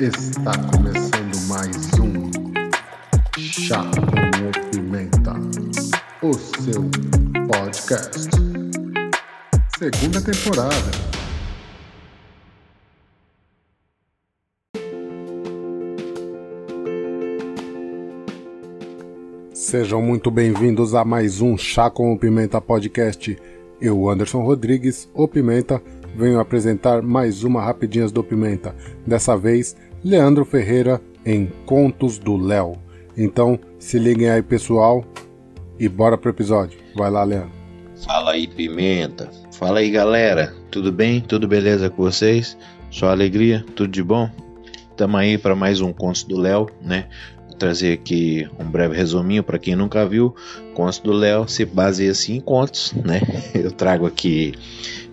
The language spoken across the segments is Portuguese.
Está começando mais um Chá com Pimenta, o seu podcast. Segunda temporada. Sejam muito bem-vindos a mais um Chá com Pimenta podcast. Eu, Anderson Rodrigues, o Pimenta, venho apresentar mais uma Rapidinhas do Pimenta. Dessa vez, Leandro Ferreira em Contos do Léo. Então, se liguem aí, pessoal, e bora pro episódio. Vai lá, Leandro. Fala aí, Pimenta. Fala aí, galera. Tudo bem? Tudo beleza com vocês? Só alegria? Tudo de bom? Tamo aí para mais um Contos do Léo, né? Vou trazer aqui um breve resuminho para quem nunca viu. Contos do Léo se baseia assim em contos, né? Eu trago aqui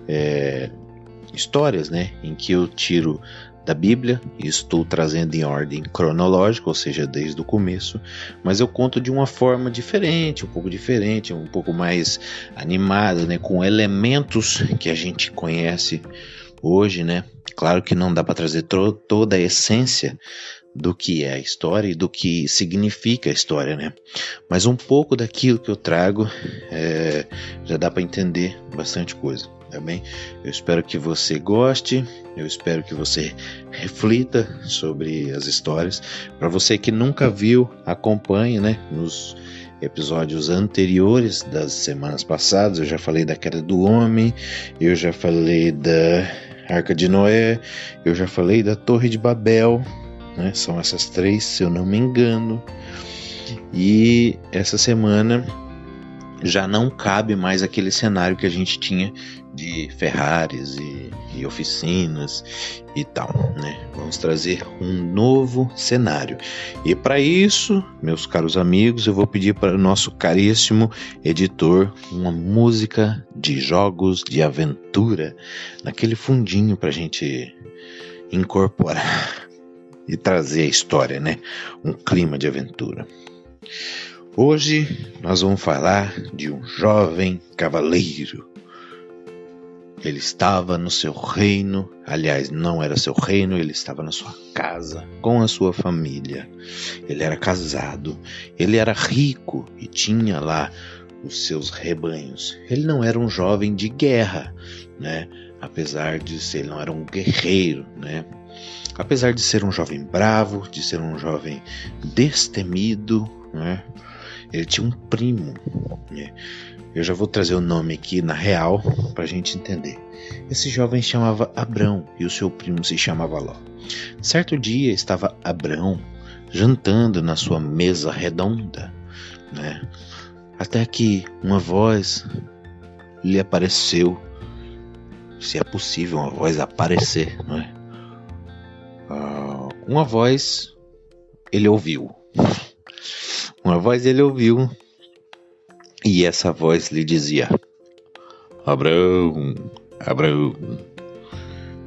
é, histórias, né, em que eu tiro da Bíblia e estou trazendo em ordem cronológica, ou seja, desde o começo, mas eu conto de uma forma diferente, um pouco diferente, um pouco mais animada, né, com elementos que a gente conhece hoje, né? Claro que não dá para trazer toda a essência do que é a história e do que significa a história, né? Mas um pouco daquilo que eu trago é, já dá para entender bastante coisa tá bem? Eu espero que você goste, eu espero que você reflita sobre as histórias. Para você que nunca viu, acompanhe, né? Nos episódios anteriores das semanas passadas, eu já falei da queda do homem, eu já falei da Arca de Noé, eu já falei da Torre de Babel, né? São essas três, se eu não me engano. E essa semana já não cabe mais aquele cenário que a gente tinha de Ferraris e, e, oficinas e tal, né? Vamos trazer um novo cenário. E para isso, meus caros amigos, eu vou pedir para o nosso caríssimo editor uma música de jogos de aventura naquele fundinho para a gente incorporar e trazer a história, né? Um clima de aventura. Hoje nós vamos falar de um jovem cavaleiro. Ele estava no seu reino, aliás, não era seu reino, ele estava na sua casa com a sua família. Ele era casado, ele era rico e tinha lá os seus rebanhos. Ele não era um jovem de guerra, né? Apesar de ser, ele não era um guerreiro, né? Apesar de ser um jovem bravo, de ser um jovem destemido, né? Ele tinha um primo. Né? Eu já vou trazer o nome aqui na real para a gente entender. Esse jovem chamava Abrão e o seu primo se chamava Ló. Certo dia estava Abrão jantando na sua mesa redonda, né? Até que uma voz lhe apareceu, se é possível uma voz aparecer, não é? Uh, uma voz ele ouviu. Uma voz ele ouviu, e essa voz lhe dizia: Abraão, Abraão,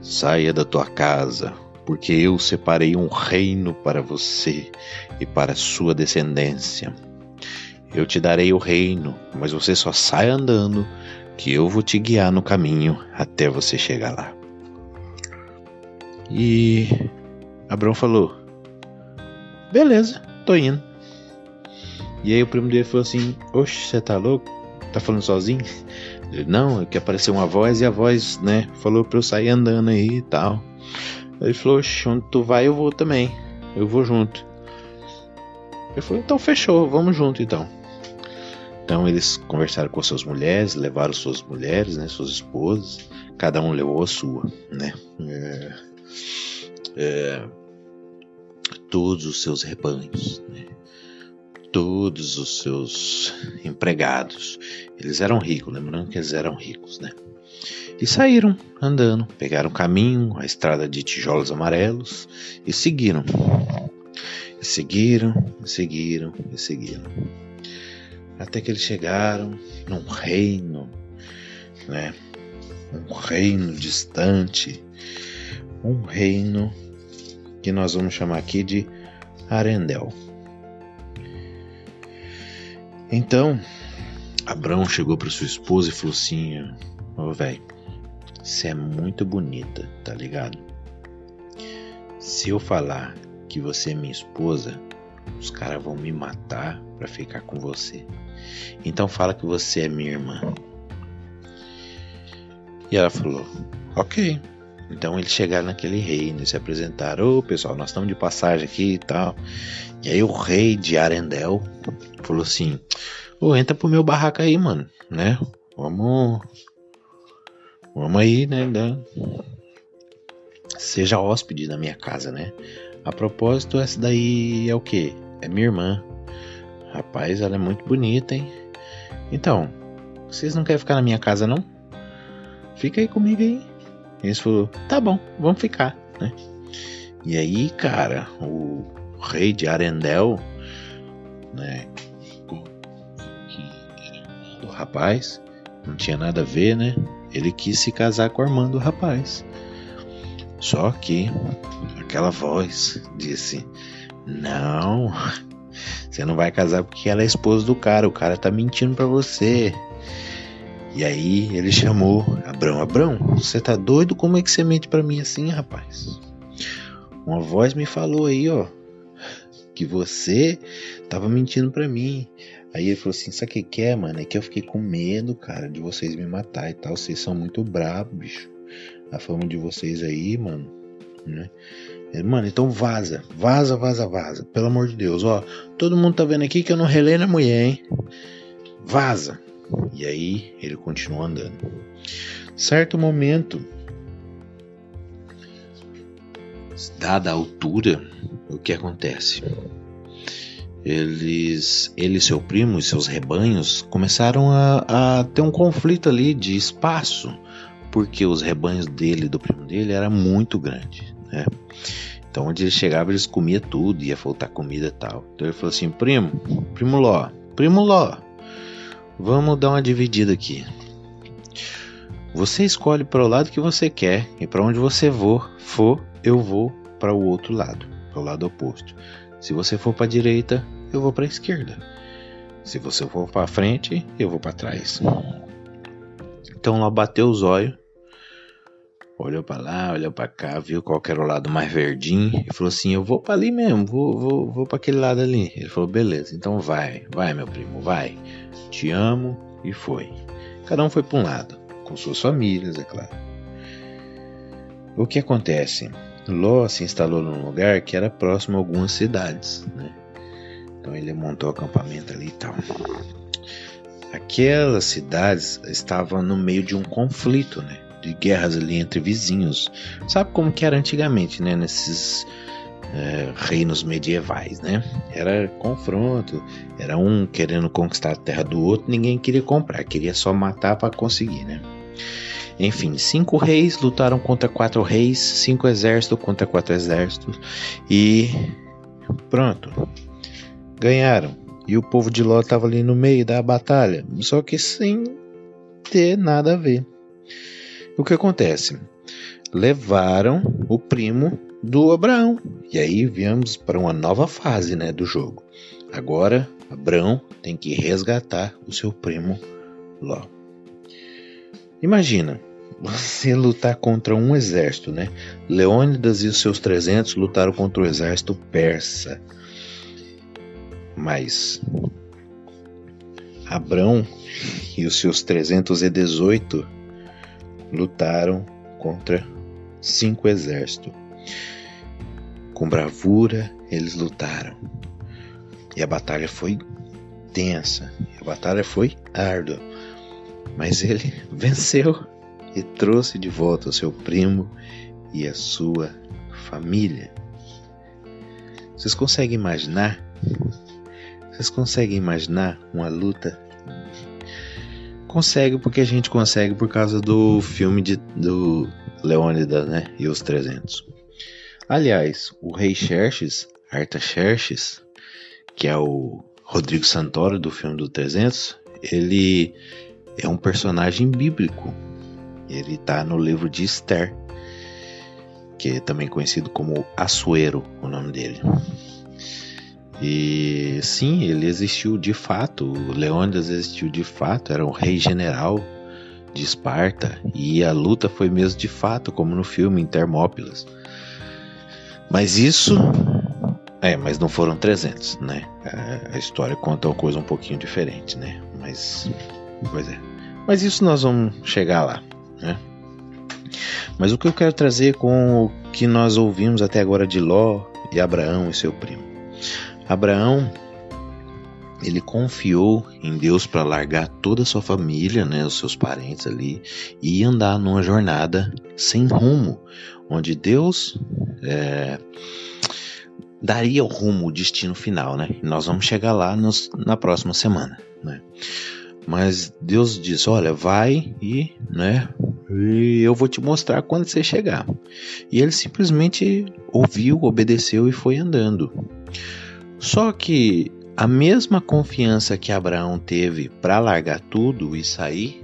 saia da tua casa, porque eu separei um reino para você e para sua descendência. Eu te darei o reino, mas você só sai andando, que eu vou te guiar no caminho até você chegar lá. E Abraão falou: Beleza, tô indo. E aí o primo dele falou assim: Oxe, você tá louco? Tá falando sozinho? Ele, não, é que apareceu uma voz e a voz, né, falou pra eu sair andando aí e tal. Ele falou: Oxe, onde tu vai eu vou também. Eu vou junto. Ele falou: Então fechou, vamos junto então. Então eles conversaram com suas mulheres, levaram suas mulheres, né, suas esposas, cada um levou a sua, né. É, é, todos os seus rebanhos, né todos os seus empregados. Eles eram ricos, lembrando que eles eram ricos, né? E saíram andando, pegaram o caminho, a estrada de tijolos amarelos e seguiram. E seguiram, e seguiram, e seguiram. Até que eles chegaram num reino, né? Um reino distante, um reino que nós vamos chamar aqui de Arendel. Então, Abrão chegou para sua esposa e falou assim: Ô, oh, velho, você é muito bonita, tá ligado? Se eu falar que você é minha esposa, os caras vão me matar para ficar com você. Então fala que você é minha irmã. E ela falou: Ok. Então eles chegaram naquele reino e se apresentaram: Ô oh, pessoal, nós estamos de passagem aqui e tal. E aí o rei de Arendelle falou assim: Ô, oh, entra pro meu barraco aí, mano, né? Vamos. Vamos aí, né? né? Seja hóspede da minha casa, né? A propósito, essa daí é o que? É minha irmã. Rapaz, ela é muito bonita, hein? Então, vocês não querem ficar na minha casa, não? Fica aí comigo aí. Eles falou, tá bom, vamos ficar, né? E aí, cara, o rei de Arendelle, né? O rapaz não tinha nada a ver, né? Ele quis se casar com a irmã do rapaz. Só que aquela voz disse: Não, você não vai casar porque ela é esposa do cara, o cara tá mentindo para você. E aí ele chamou Abrão, Abrão, você tá doido? Como é que você mente para mim assim, rapaz? Uma voz me falou aí, ó, que você tava mentindo para mim. Aí ele falou assim: Sabe o que, que é, mano? É que eu fiquei com medo, cara, de vocês me matar e tal. Vocês são muito bravos, bicho. A fama de vocês aí, mano. Né? Mano, então vaza, vaza, vaza, vaza. Pelo amor de Deus, ó. Todo mundo tá vendo aqui que eu não relei na mulher, hein? Vaza. E aí ele continua andando. Certo momento, dada a altura, o que acontece? Eles, ele seu primo e seus rebanhos começaram a, a ter um conflito ali de espaço, porque os rebanhos dele e do primo dele era muito grande, né? Então onde ele chegava eles comiam tudo, ia faltar comida e tal. Então ele falou assim, primo, primo Ló, primo Ló, vamos dar uma dividida aqui. Você escolhe para o lado que você quer e para onde você for, for, eu vou para o outro lado, para o lado oposto. Se você for para a direita, eu vou para a esquerda. Se você for para frente, eu vou para trás. Então lá bateu os olhos, olhou para lá, olhou para cá, viu qual era o lado mais verdinho e falou assim: Eu vou para ali mesmo, vou, vou, vou para aquele lado ali. Ele falou: Beleza, então vai, vai meu primo, vai. Te amo e foi. Cada um foi para um lado com suas famílias, é claro. O que acontece? Ló se instalou num lugar que era próximo a algumas cidades, né? Então ele montou acampamento ali e tal. Aquelas cidades estavam no meio de um conflito, né? De guerras ali entre vizinhos. Sabe como que era antigamente, né? Nesses é, reinos medievais, né? Era confronto, era um querendo conquistar a terra do outro, ninguém queria comprar, queria só matar para conseguir, né? Enfim, cinco reis lutaram contra quatro reis, cinco exércitos contra quatro exércitos e pronto, ganharam. E o povo de Ló estava ali no meio da batalha, só que sem ter nada a ver. O que acontece? Levaram o primo do Abraão. E aí viemos para uma nova fase né, do jogo. Agora, Abraão tem que resgatar o seu primo Ló. Imagina, você lutar contra um exército, né? Leônidas e os seus 300 lutaram contra o exército persa. Mas Abrão e os seus 318 lutaram contra cinco exércitos. Com bravura eles lutaram. E a batalha foi tensa, a batalha foi árdua. Mas ele venceu e trouxe de volta o seu primo e a sua família. Vocês conseguem imaginar? Vocês conseguem imaginar uma luta? Consegue porque a gente consegue por causa do filme de, do Leônidas, né? E os 300. Aliás, o rei Xerxes, Artaxerxes, que é o Rodrigo Santoro do filme do 300, ele é um personagem bíblico. Ele está no livro de Esther, que é também conhecido como Assuero, o nome dele. E sim, ele existiu de fato. O Leônidas existiu de fato, era um rei general de Esparta e a luta foi mesmo de fato, como no filme em Termópilas. Mas isso. É, mas não foram 300, né? A história conta uma coisa um pouquinho diferente, né? Mas. Pois é. Mas isso nós vamos chegar lá, né? Mas o que eu quero trazer com o que nós ouvimos até agora de Ló e Abraão e seu primo. Abraão ele confiou em Deus para largar toda a sua família, né, os seus parentes ali, e andar numa jornada sem rumo, onde Deus é, daria o rumo, o destino final, né? Nós vamos chegar lá nos, na próxima semana, né? Mas Deus diz: olha, vai e, né? E eu vou te mostrar quando você chegar. E ele simplesmente ouviu, obedeceu e foi andando. Só que a mesma confiança que Abraão teve para largar tudo e sair,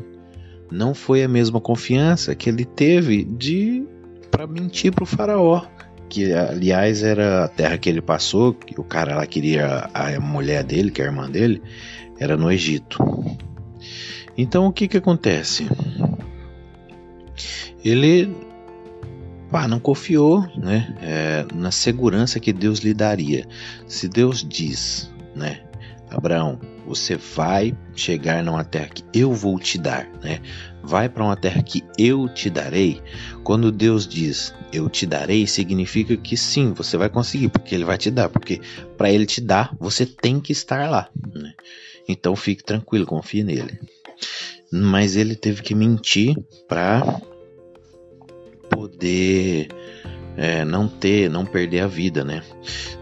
não foi a mesma confiança que ele teve de para mentir para o faraó, que aliás era a terra que ele passou, que o cara lá queria a mulher dele, que é a irmã dele, era no Egito. Então o que que acontece? Ele pá, não confiou né, é, na segurança que Deus lhe daria. Se Deus diz né? Abraão, você vai chegar numa terra que eu vou te dar, né? Vai para uma terra que eu te darei. Quando Deus diz eu te darei, significa que sim, você vai conseguir, porque Ele vai te dar. Porque para Ele te dar, você tem que estar lá. Né? Então fique tranquilo, confie nele. Mas ele teve que mentir para poder é, não ter, não perder a vida, né?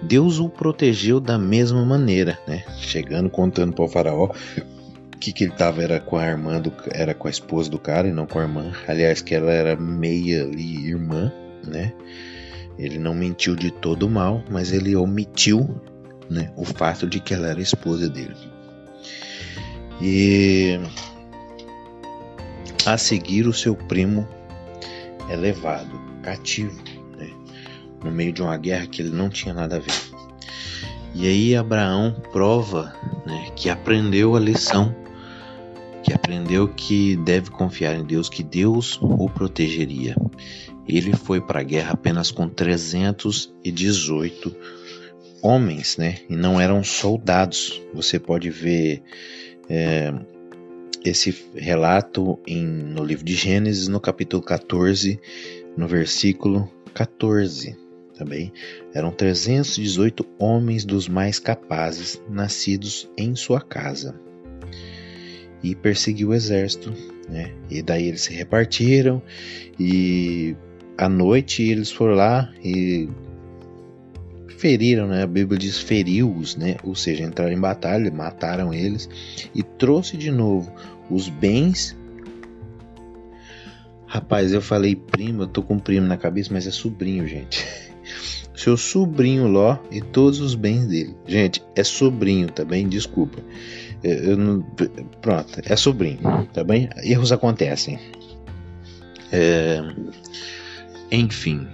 Deus o protegeu da mesma maneira, né? Chegando contando para o faraó que que ele tava era com a irmã do, era com a esposa do cara e não com a irmã. Aliás, que ela era meia ali irmã, né? Ele não mentiu de todo mal, mas ele omitiu, né, o fato de que ela era esposa dele. E a seguir o seu primo é levado cativo no meio de uma guerra que ele não tinha nada a ver. E aí Abraão prova né, que aprendeu a lição, que aprendeu que deve confiar em Deus, que Deus o protegeria. Ele foi para a guerra apenas com 318 homens, né? E não eram soldados. Você pode ver é, esse relato em, no livro de Gênesis, no capítulo 14, no versículo 14 também eram 318 homens dos mais capazes, nascidos em sua casa. E perseguiu o exército, né? E daí eles se repartiram e à noite eles foram lá e feriram, né? A Bíblia diz feriu-os, né? Ou seja, entraram em batalha, mataram eles e trouxe de novo os bens. Rapaz, eu falei primo, eu tô com primo na cabeça, mas é sobrinho, gente. seu sobrinho Ló e todos os bens dele. Gente, é sobrinho, tá bem? Desculpa. Não, pronto, é sobrinho, tá bem? Erros acontecem. É, enfim,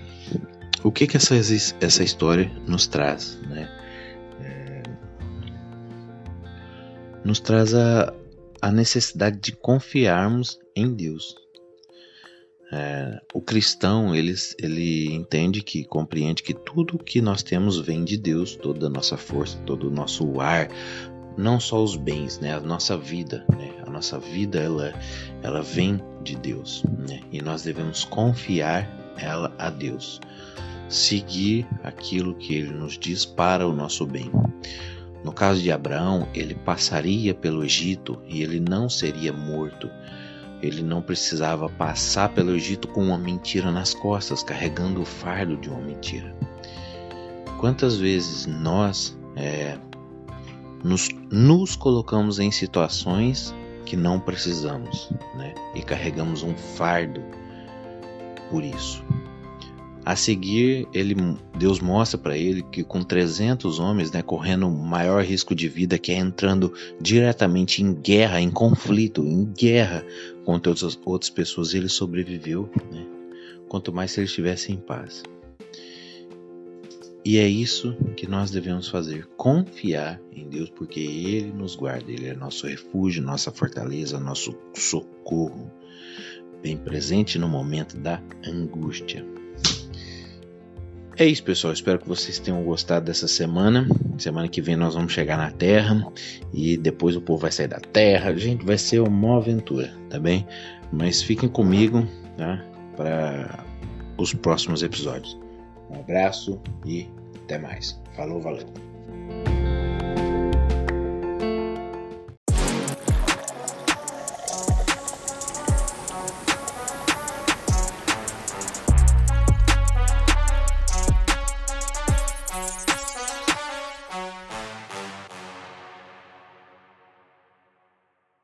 o que que essa, essa história nos traz, né? É, nos traz a, a necessidade de confiarmos em Deus. É, o cristão ele, ele entende que compreende que tudo que nós temos vem de Deus, toda a nossa força, todo o nosso ar, não só os bens, né, a nossa vida, né, a nossa vida ela, ela vem de Deus, né, e nós devemos confiar ela a Deus, seguir aquilo que Ele nos diz para o nosso bem. No caso de Abraão, ele passaria pelo Egito e ele não seria morto ele não precisava passar pelo Egito com uma mentira nas costas, carregando o fardo de uma mentira. Quantas vezes nós é, nos, nos colocamos em situações que não precisamos né? e carregamos um fardo por isso? A seguir, ele, Deus mostra para ele que com 300 homens, né, correndo maior risco de vida, que é entrando diretamente em guerra, em conflito, em guerra contra outras, outras pessoas, ele sobreviveu, né? quanto mais se ele estivesse em paz. E é isso que nós devemos fazer: confiar em Deus, porque Ele nos guarda, Ele é nosso refúgio, nossa fortaleza, nosso socorro, bem presente no momento da angústia. É isso, pessoal. Espero que vocês tenham gostado dessa semana. Semana que vem nós vamos chegar na Terra e depois o povo vai sair da Terra. Gente, vai ser uma aventura, tá bem? Mas fiquem comigo, tá? Para os próximos episódios. Um abraço e até mais. Falou, valeu.